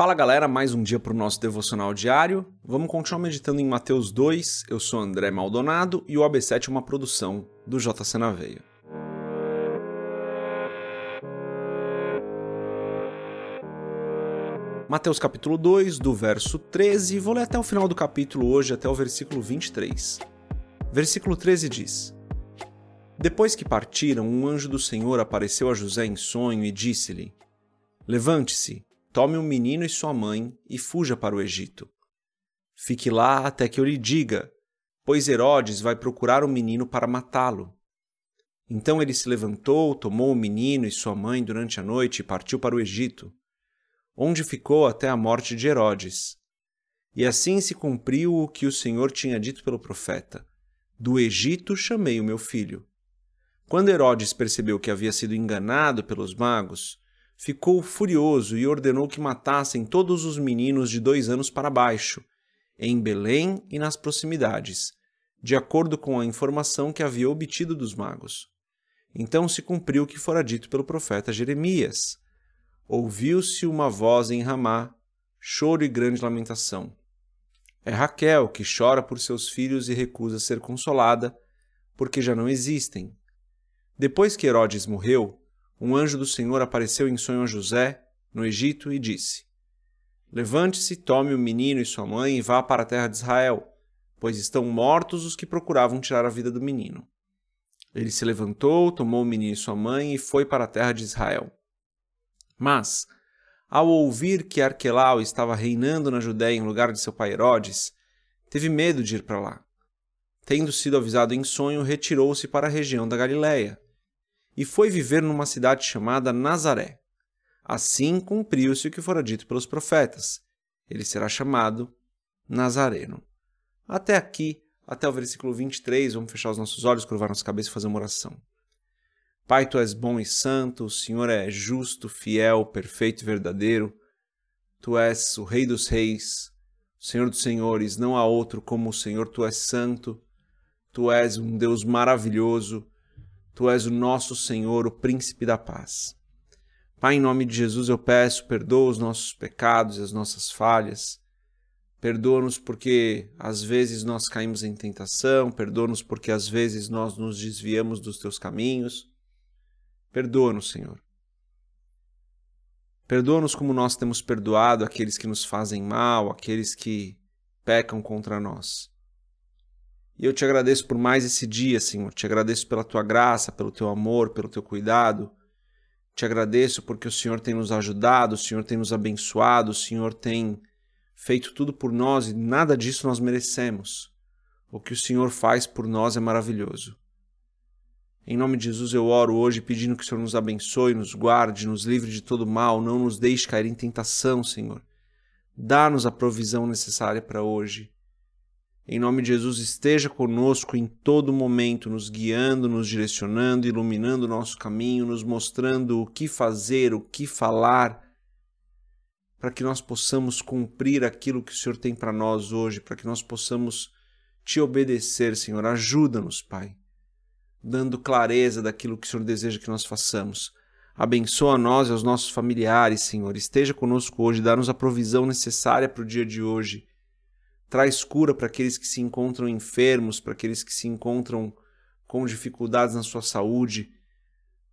Fala galera, mais um dia para o nosso devocional diário. Vamos continuar meditando em Mateus 2. Eu sou André Maldonado e o AB7 é uma produção do JC na Veia. Mateus capítulo 2, do verso 13, vou ler até o final do capítulo hoje, até o versículo 23. Versículo 13 diz: Depois que partiram, um anjo do Senhor apareceu a José em sonho e disse-lhe: Levante-se Tome o um menino e sua mãe e fuja para o Egito. Fique lá até que eu lhe diga, pois Herodes vai procurar o menino para matá-lo. Então ele se levantou, tomou o menino e sua mãe durante a noite e partiu para o Egito, onde ficou até a morte de Herodes. E assim se cumpriu o que o Senhor tinha dito pelo profeta: Do Egito chamei o meu filho. Quando Herodes percebeu que havia sido enganado pelos magos, ficou furioso e ordenou que matassem todos os meninos de dois anos para baixo, em Belém e nas proximidades, de acordo com a informação que havia obtido dos magos. Então se cumpriu o que fora dito pelo profeta Jeremias. Ouviu-se uma voz em Ramá, choro e grande lamentação. É Raquel que chora por seus filhos e recusa ser consolada, porque já não existem. Depois que Herodes morreu, um anjo do Senhor apareceu em sonho a José, no Egito, e disse: Levante-se, tome o menino e sua mãe e vá para a terra de Israel, pois estão mortos os que procuravam tirar a vida do menino. Ele se levantou, tomou o menino e sua mãe e foi para a terra de Israel. Mas, ao ouvir que Arquelau estava reinando na Judéia em lugar de seu pai Herodes, teve medo de ir para lá. Tendo sido avisado em sonho, retirou-se para a região da Galiléia e foi viver numa cidade chamada Nazaré. Assim cumpriu-se o que fora dito pelos profetas. Ele será chamado Nazareno. Até aqui, até o versículo 23, vamos fechar os nossos olhos, curvar nossa cabeça e fazer uma oração. Pai, tu és bom e santo, o Senhor é justo, fiel, perfeito e verdadeiro. Tu és o Rei dos Reis, Senhor dos Senhores, não há outro como o Senhor, tu és santo, tu és um Deus maravilhoso, Tu és o nosso Senhor, o príncipe da paz. Pai, em nome de Jesus eu peço, perdoa os nossos pecados e as nossas falhas. Perdoa-nos porque às vezes nós caímos em tentação, perdoa-nos porque às vezes nós nos desviamos dos teus caminhos. Perdoa-nos, Senhor. Perdoa-nos como nós temos perdoado aqueles que nos fazem mal, aqueles que pecam contra nós. E eu te agradeço por mais esse dia, Senhor. Te agradeço pela tua graça, pelo teu amor, pelo teu cuidado. Te agradeço porque o Senhor tem nos ajudado, o Senhor tem nos abençoado, o Senhor tem feito tudo por nós e nada disso nós merecemos. O que o Senhor faz por nós é maravilhoso. Em nome de Jesus eu oro hoje pedindo que o Senhor nos abençoe, nos guarde, nos livre de todo mal, não nos deixe cair em tentação, Senhor. Dá-nos a provisão necessária para hoje. Em nome de Jesus, esteja conosco em todo momento, nos guiando, nos direcionando, iluminando o nosso caminho, nos mostrando o que fazer, o que falar, para que nós possamos cumprir aquilo que o Senhor tem para nós hoje, para que nós possamos te obedecer, Senhor. Ajuda-nos, Pai, dando clareza daquilo que o Senhor deseja que nós façamos. Abençoa nós e aos nossos familiares, Senhor. Esteja conosco hoje, dá-nos a provisão necessária para o dia de hoje Traz cura para aqueles que se encontram enfermos, para aqueles que se encontram com dificuldades na sua saúde.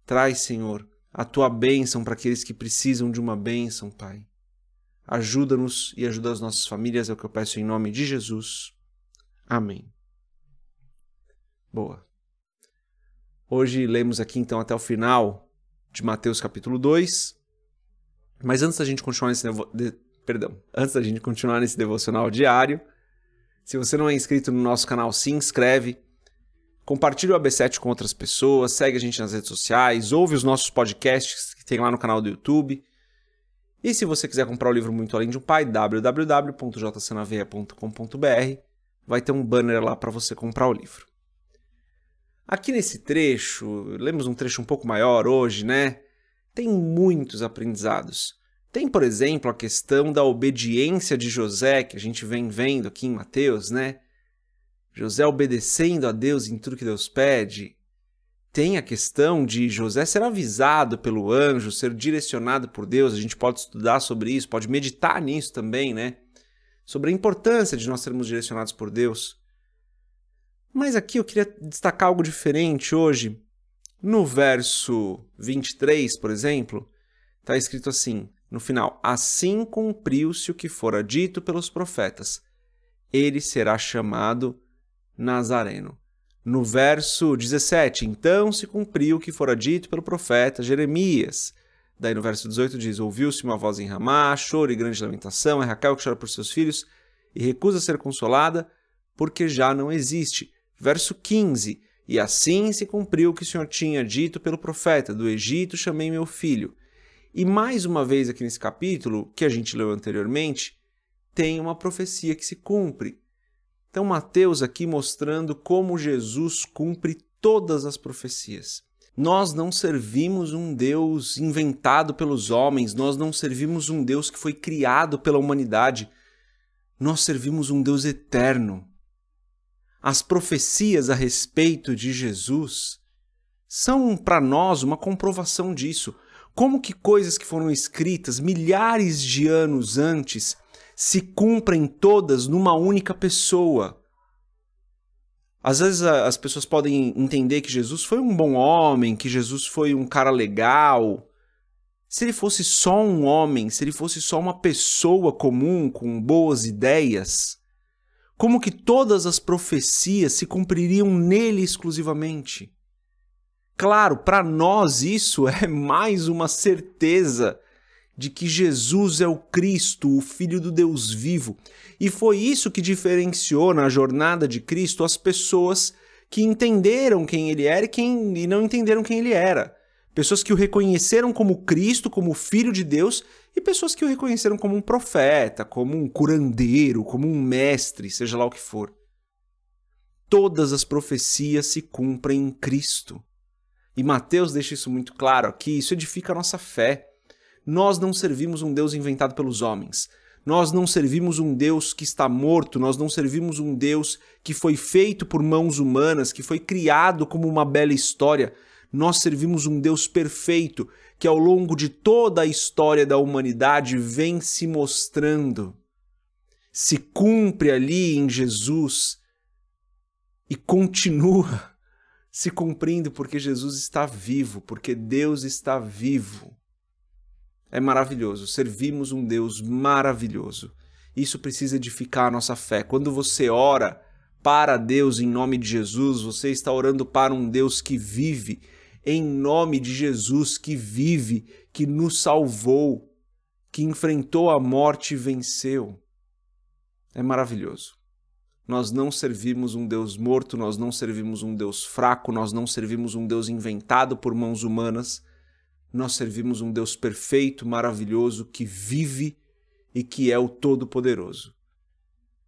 Traz, Senhor, a tua bênção para aqueles que precisam de uma bênção, Pai. Ajuda-nos e ajuda as nossas famílias, é o que eu peço em nome de Jesus. Amém. Boa. Hoje lemos aqui então até o final de Mateus capítulo 2. Mas antes da gente continuar nesse perdão, antes da gente continuar nesse devocional diário, se você não é inscrito no nosso canal, se inscreve, compartilha o AB7 com outras pessoas, segue a gente nas redes sociais, ouve os nossos podcasts que tem lá no canal do YouTube. E se você quiser comprar o livro Muito Além de um Pai, www.jcnaveia.com.br, vai ter um banner lá para você comprar o livro. Aqui nesse trecho, lemos um trecho um pouco maior hoje, né? Tem muitos aprendizados. Tem, por exemplo, a questão da obediência de José, que a gente vem vendo aqui em Mateus, né? José obedecendo a Deus em tudo que Deus pede. tem a questão de José ser avisado pelo anjo, ser direcionado por Deus. A gente pode estudar sobre isso, pode meditar nisso também, né? Sobre a importância de nós sermos direcionados por Deus. Mas aqui eu queria destacar algo diferente hoje. No verso 23, por exemplo, está escrito assim, no final: Assim cumpriu-se o que fora dito pelos profetas. Ele será chamado Nazareno. No verso 17, então se cumpriu o que fora dito pelo profeta Jeremias. Daí no verso 18 diz: Ouviu-se uma voz em Ramá, choro e grande lamentação, é Raquel que chora por seus filhos e recusa ser consolada, porque já não existe. Verso 15: E assim se cumpriu o que o Senhor tinha dito pelo profeta: Do Egito chamei meu filho. E mais uma vez aqui nesse capítulo, que a gente leu anteriormente, tem uma profecia que se cumpre. Então, Mateus aqui mostrando como Jesus cumpre todas as profecias. Nós não servimos um Deus inventado pelos homens, nós não servimos um Deus que foi criado pela humanidade. Nós servimos um Deus eterno. As profecias a respeito de Jesus são para nós uma comprovação disso. Como que coisas que foram escritas milhares de anos antes se cumprem todas numa única pessoa. Às vezes as pessoas podem entender que Jesus foi um bom homem, que Jesus foi um cara legal. Se ele fosse só um homem, se ele fosse só uma pessoa comum com boas ideias, como que todas as profecias se cumpririam nele exclusivamente? Claro, para nós isso é mais uma certeza de que Jesus é o Cristo, o Filho do Deus vivo. E foi isso que diferenciou na jornada de Cristo as pessoas que entenderam quem ele era e, quem, e não entenderam quem ele era. Pessoas que o reconheceram como Cristo, como Filho de Deus, e pessoas que o reconheceram como um profeta, como um curandeiro, como um mestre, seja lá o que for. Todas as profecias se cumprem em Cristo. E Mateus deixa isso muito claro aqui, isso edifica a nossa fé. Nós não servimos um Deus inventado pelos homens. Nós não servimos um Deus que está morto, nós não servimos um Deus que foi feito por mãos humanas, que foi criado como uma bela história. Nós servimos um Deus perfeito que ao longo de toda a história da humanidade vem se mostrando. Se cumpre ali em Jesus e continua se cumprindo porque Jesus está vivo, porque Deus está vivo é maravilhoso. Servimos um Deus maravilhoso. Isso precisa edificar a nossa fé. Quando você ora para Deus em nome de Jesus, você está orando para um Deus que vive, em nome de Jesus, que vive, que nos salvou, que enfrentou a morte e venceu. É maravilhoso. Nós não servimos um Deus morto, nós não servimos um Deus fraco, nós não servimos um Deus inventado por mãos humanas nós servimos um Deus perfeito, maravilhoso, que vive e que é o Todo-Poderoso.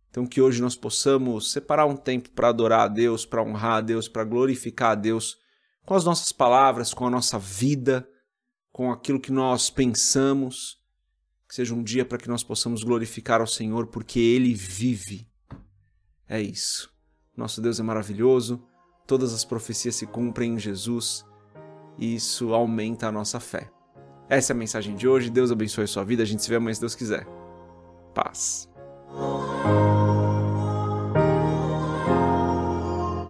Então, que hoje nós possamos separar um tempo para adorar a Deus, para honrar a Deus, para glorificar a Deus com as nossas palavras, com a nossa vida, com aquilo que nós pensamos. Que seja um dia para que nós possamos glorificar ao Senhor, porque Ele vive. É isso. Nosso Deus é maravilhoso, todas as profecias se cumprem em Jesus e isso aumenta a nossa fé. Essa é a mensagem de hoje. Deus abençoe a sua vida. A gente se vê amanhã se Deus quiser. Paz.